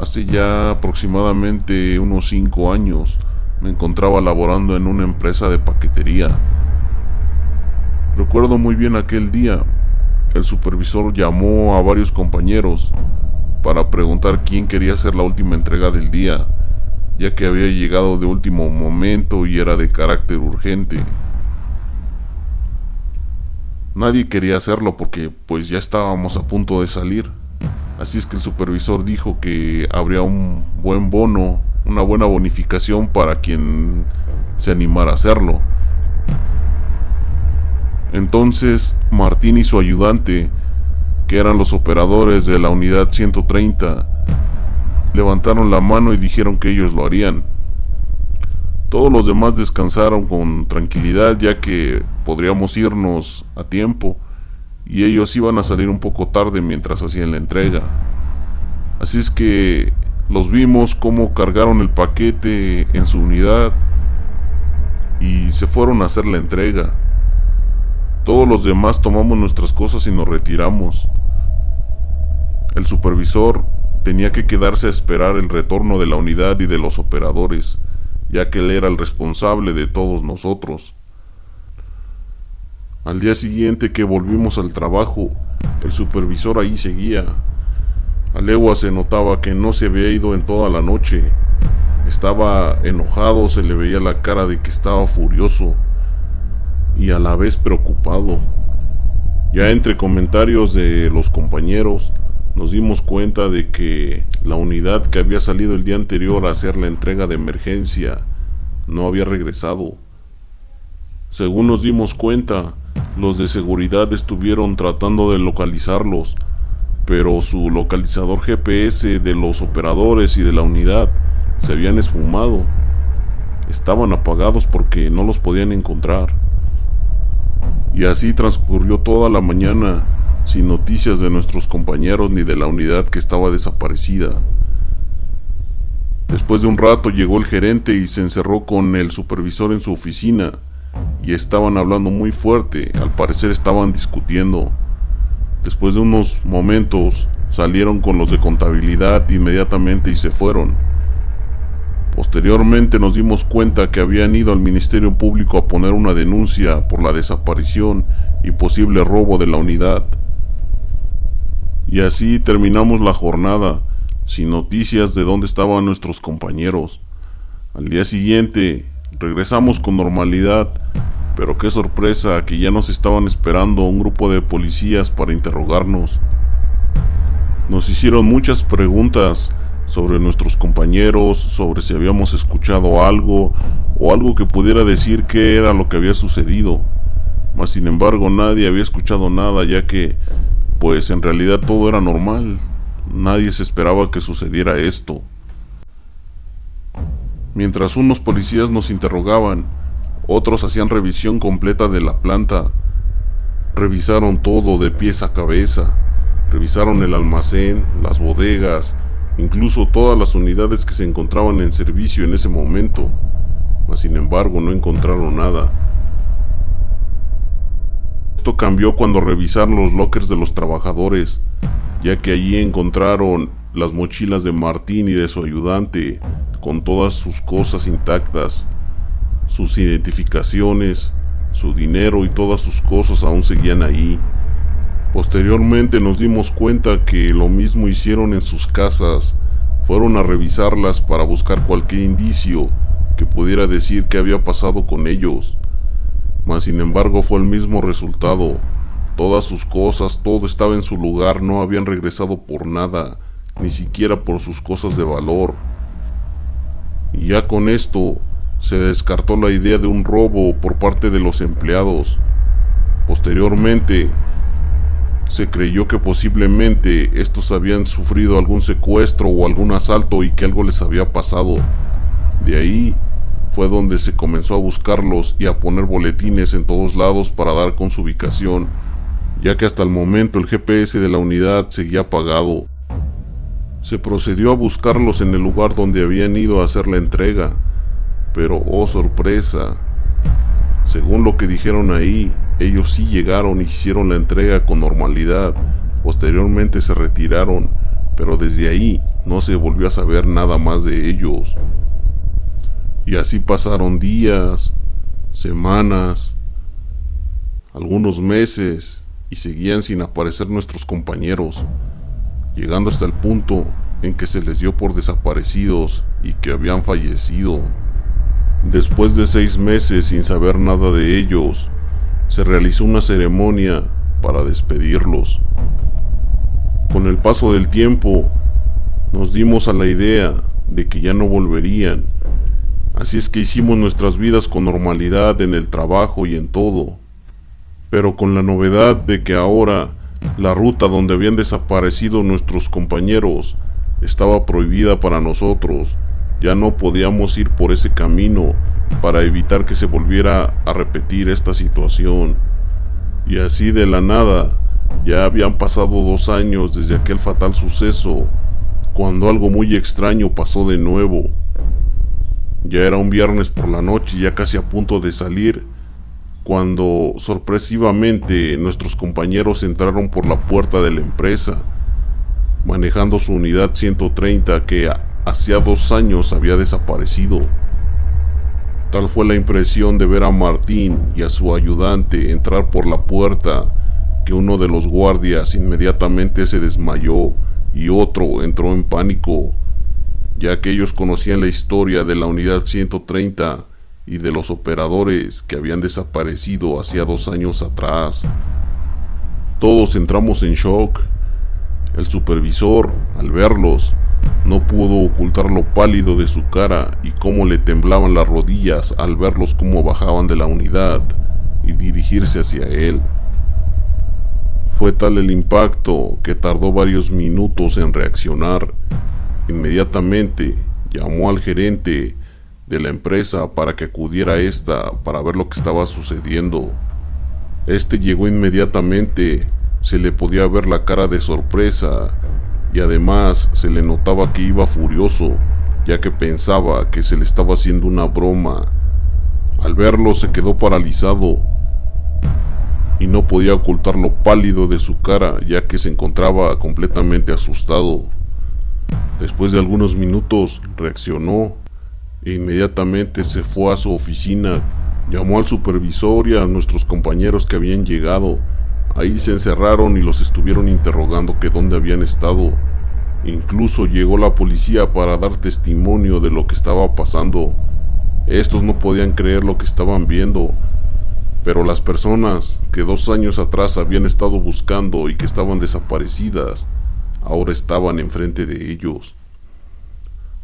Hace ya aproximadamente unos 5 años me encontraba laborando en una empresa de paquetería. Recuerdo muy bien aquel día. El supervisor llamó a varios compañeros para preguntar quién quería hacer la última entrega del día, ya que había llegado de último momento y era de carácter urgente. Nadie quería hacerlo porque pues ya estábamos a punto de salir. Así es que el supervisor dijo que habría un buen bono, una buena bonificación para quien se animara a hacerlo. Entonces Martín y su ayudante, que eran los operadores de la unidad 130, levantaron la mano y dijeron que ellos lo harían. Todos los demás descansaron con tranquilidad ya que podríamos irnos a tiempo y ellos iban a salir un poco tarde mientras hacían la entrega. Así es que los vimos cómo cargaron el paquete en su unidad y se fueron a hacer la entrega. Todos los demás tomamos nuestras cosas y nos retiramos. El supervisor tenía que quedarse a esperar el retorno de la unidad y de los operadores, ya que él era el responsable de todos nosotros. Al día siguiente que volvimos al trabajo, el supervisor ahí seguía. A legua se notaba que no se había ido en toda la noche. Estaba enojado, se le veía la cara de que estaba furioso y a la vez preocupado. Ya entre comentarios de los compañeros, nos dimos cuenta de que la unidad que había salido el día anterior a hacer la entrega de emergencia no había regresado. Según nos dimos cuenta, los de seguridad estuvieron tratando de localizarlos, pero su localizador GPS de los operadores y de la unidad se habían esfumado. Estaban apagados porque no los podían encontrar. Y así transcurrió toda la mañana sin noticias de nuestros compañeros ni de la unidad que estaba desaparecida. Después de un rato llegó el gerente y se encerró con el supervisor en su oficina y estaban hablando muy fuerte, al parecer estaban discutiendo. Después de unos momentos salieron con los de contabilidad inmediatamente y se fueron. Posteriormente nos dimos cuenta que habían ido al Ministerio Público a poner una denuncia por la desaparición y posible robo de la unidad. Y así terminamos la jornada, sin noticias de dónde estaban nuestros compañeros. Al día siguiente, regresamos con normalidad pero qué sorpresa que ya nos estaban esperando un grupo de policías para interrogarnos. Nos hicieron muchas preguntas sobre nuestros compañeros, sobre si habíamos escuchado algo o algo que pudiera decir qué era lo que había sucedido. Mas sin embargo nadie había escuchado nada ya que, pues en realidad todo era normal. Nadie se esperaba que sucediera esto. Mientras unos policías nos interrogaban, otros hacían revisión completa de la planta. Revisaron todo de pies a cabeza. Revisaron el almacén, las bodegas, incluso todas las unidades que se encontraban en servicio en ese momento. Mas sin embargo no encontraron nada. Esto cambió cuando revisaron los lockers de los trabajadores, ya que allí encontraron las mochilas de Martín y de su ayudante, con todas sus cosas intactas. Sus identificaciones, su dinero y todas sus cosas aún seguían ahí. Posteriormente nos dimos cuenta que lo mismo hicieron en sus casas. Fueron a revisarlas para buscar cualquier indicio que pudiera decir qué había pasado con ellos. Mas sin embargo fue el mismo resultado. Todas sus cosas, todo estaba en su lugar, no habían regresado por nada, ni siquiera por sus cosas de valor. Y ya con esto, se descartó la idea de un robo por parte de los empleados. Posteriormente, se creyó que posiblemente estos habían sufrido algún secuestro o algún asalto y que algo les había pasado. De ahí fue donde se comenzó a buscarlos y a poner boletines en todos lados para dar con su ubicación, ya que hasta el momento el GPS de la unidad seguía apagado. Se procedió a buscarlos en el lugar donde habían ido a hacer la entrega, pero oh sorpresa, según lo que dijeron ahí, ellos sí llegaron y hicieron la entrega con normalidad. Posteriormente se retiraron, pero desde ahí no se volvió a saber nada más de ellos. Y así pasaron días, semanas, algunos meses y seguían sin aparecer nuestros compañeros, llegando hasta el punto en que se les dio por desaparecidos y que habían fallecido. Después de seis meses sin saber nada de ellos, se realizó una ceremonia para despedirlos. Con el paso del tiempo, nos dimos a la idea de que ya no volverían, así es que hicimos nuestras vidas con normalidad en el trabajo y en todo, pero con la novedad de que ahora la ruta donde habían desaparecido nuestros compañeros estaba prohibida para nosotros, ya no podíamos ir por ese camino para evitar que se volviera a repetir esta situación. Y así de la nada, ya habían pasado dos años desde aquel fatal suceso, cuando algo muy extraño pasó de nuevo. Ya era un viernes por la noche, ya casi a punto de salir, cuando sorpresivamente nuestros compañeros entraron por la puerta de la empresa, manejando su unidad 130 que hacía dos años había desaparecido. Tal fue la impresión de ver a Martín y a su ayudante entrar por la puerta que uno de los guardias inmediatamente se desmayó y otro entró en pánico, ya que ellos conocían la historia de la unidad 130 y de los operadores que habían desaparecido hacía dos años atrás. Todos entramos en shock. El supervisor, al verlos, no pudo ocultar lo pálido de su cara y cómo le temblaban las rodillas al verlos cómo bajaban de la unidad y dirigirse hacia él. Fue tal el impacto que tardó varios minutos en reaccionar. Inmediatamente llamó al gerente de la empresa para que acudiera a esta para ver lo que estaba sucediendo. Este llegó inmediatamente, se le podía ver la cara de sorpresa y además se le notaba que iba furioso, ya que pensaba que se le estaba haciendo una broma. Al verlo se quedó paralizado y no podía ocultar lo pálido de su cara, ya que se encontraba completamente asustado. Después de algunos minutos reaccionó e inmediatamente se fue a su oficina, llamó al supervisor y a nuestros compañeros que habían llegado Ahí se encerraron y los estuvieron interrogando que dónde habían estado. Incluso llegó la policía para dar testimonio de lo que estaba pasando. Estos no podían creer lo que estaban viendo, pero las personas que dos años atrás habían estado buscando y que estaban desaparecidas, ahora estaban enfrente de ellos.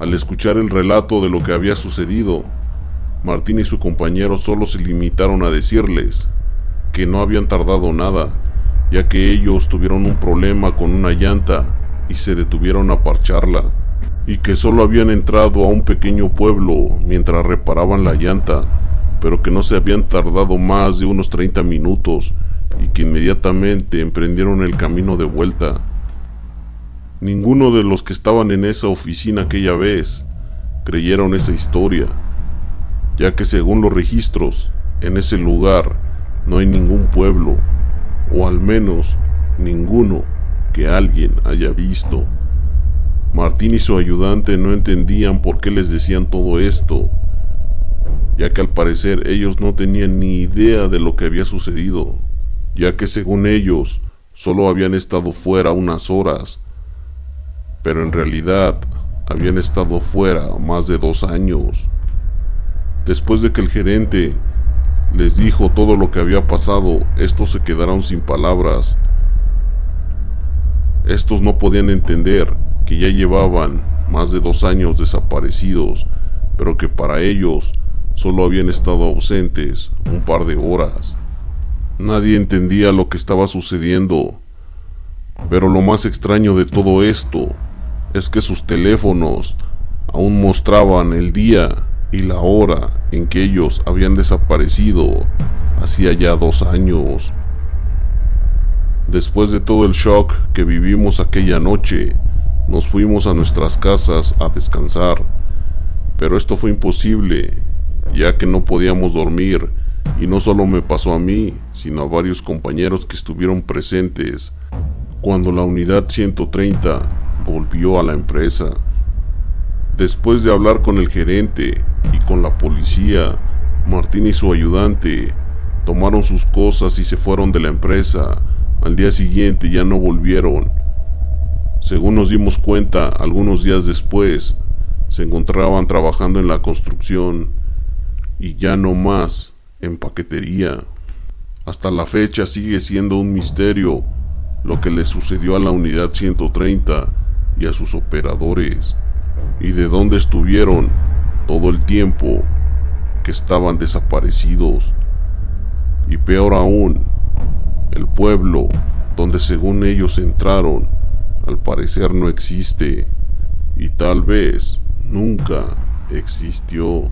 Al escuchar el relato de lo que había sucedido, Martín y su compañero solo se limitaron a decirles que no habían tardado nada, ya que ellos tuvieron un problema con una llanta y se detuvieron a parcharla, y que solo habían entrado a un pequeño pueblo mientras reparaban la llanta, pero que no se habían tardado más de unos 30 minutos y que inmediatamente emprendieron el camino de vuelta. Ninguno de los que estaban en esa oficina aquella vez creyeron esa historia, ya que según los registros, en ese lugar no hay ningún pueblo, o al menos ninguno que alguien haya visto. Martín y su ayudante no entendían por qué les decían todo esto, ya que al parecer ellos no tenían ni idea de lo que había sucedido, ya que según ellos solo habían estado fuera unas horas, pero en realidad habían estado fuera más de dos años. Después de que el gerente les dijo todo lo que había pasado, estos se quedaron sin palabras. Estos no podían entender que ya llevaban más de dos años desaparecidos, pero que para ellos solo habían estado ausentes un par de horas. Nadie entendía lo que estaba sucediendo, pero lo más extraño de todo esto es que sus teléfonos aún mostraban el día y la hora en que ellos habían desaparecido hacía ya dos años. Después de todo el shock que vivimos aquella noche, nos fuimos a nuestras casas a descansar, pero esto fue imposible, ya que no podíamos dormir, y no solo me pasó a mí, sino a varios compañeros que estuvieron presentes. Cuando la unidad 130 volvió a la empresa. Después de hablar con el gerente y con la policía, Martín y su ayudante tomaron sus cosas y se fueron de la empresa. Al día siguiente ya no volvieron. Según nos dimos cuenta, algunos días después, se encontraban trabajando en la construcción y ya no más en paquetería. Hasta la fecha sigue siendo un misterio lo que le sucedió a la unidad 130 y a sus operadores y de dónde estuvieron todo el tiempo que estaban desaparecidos. Y peor aún, el pueblo donde según ellos entraron, al parecer no existe y tal vez nunca existió.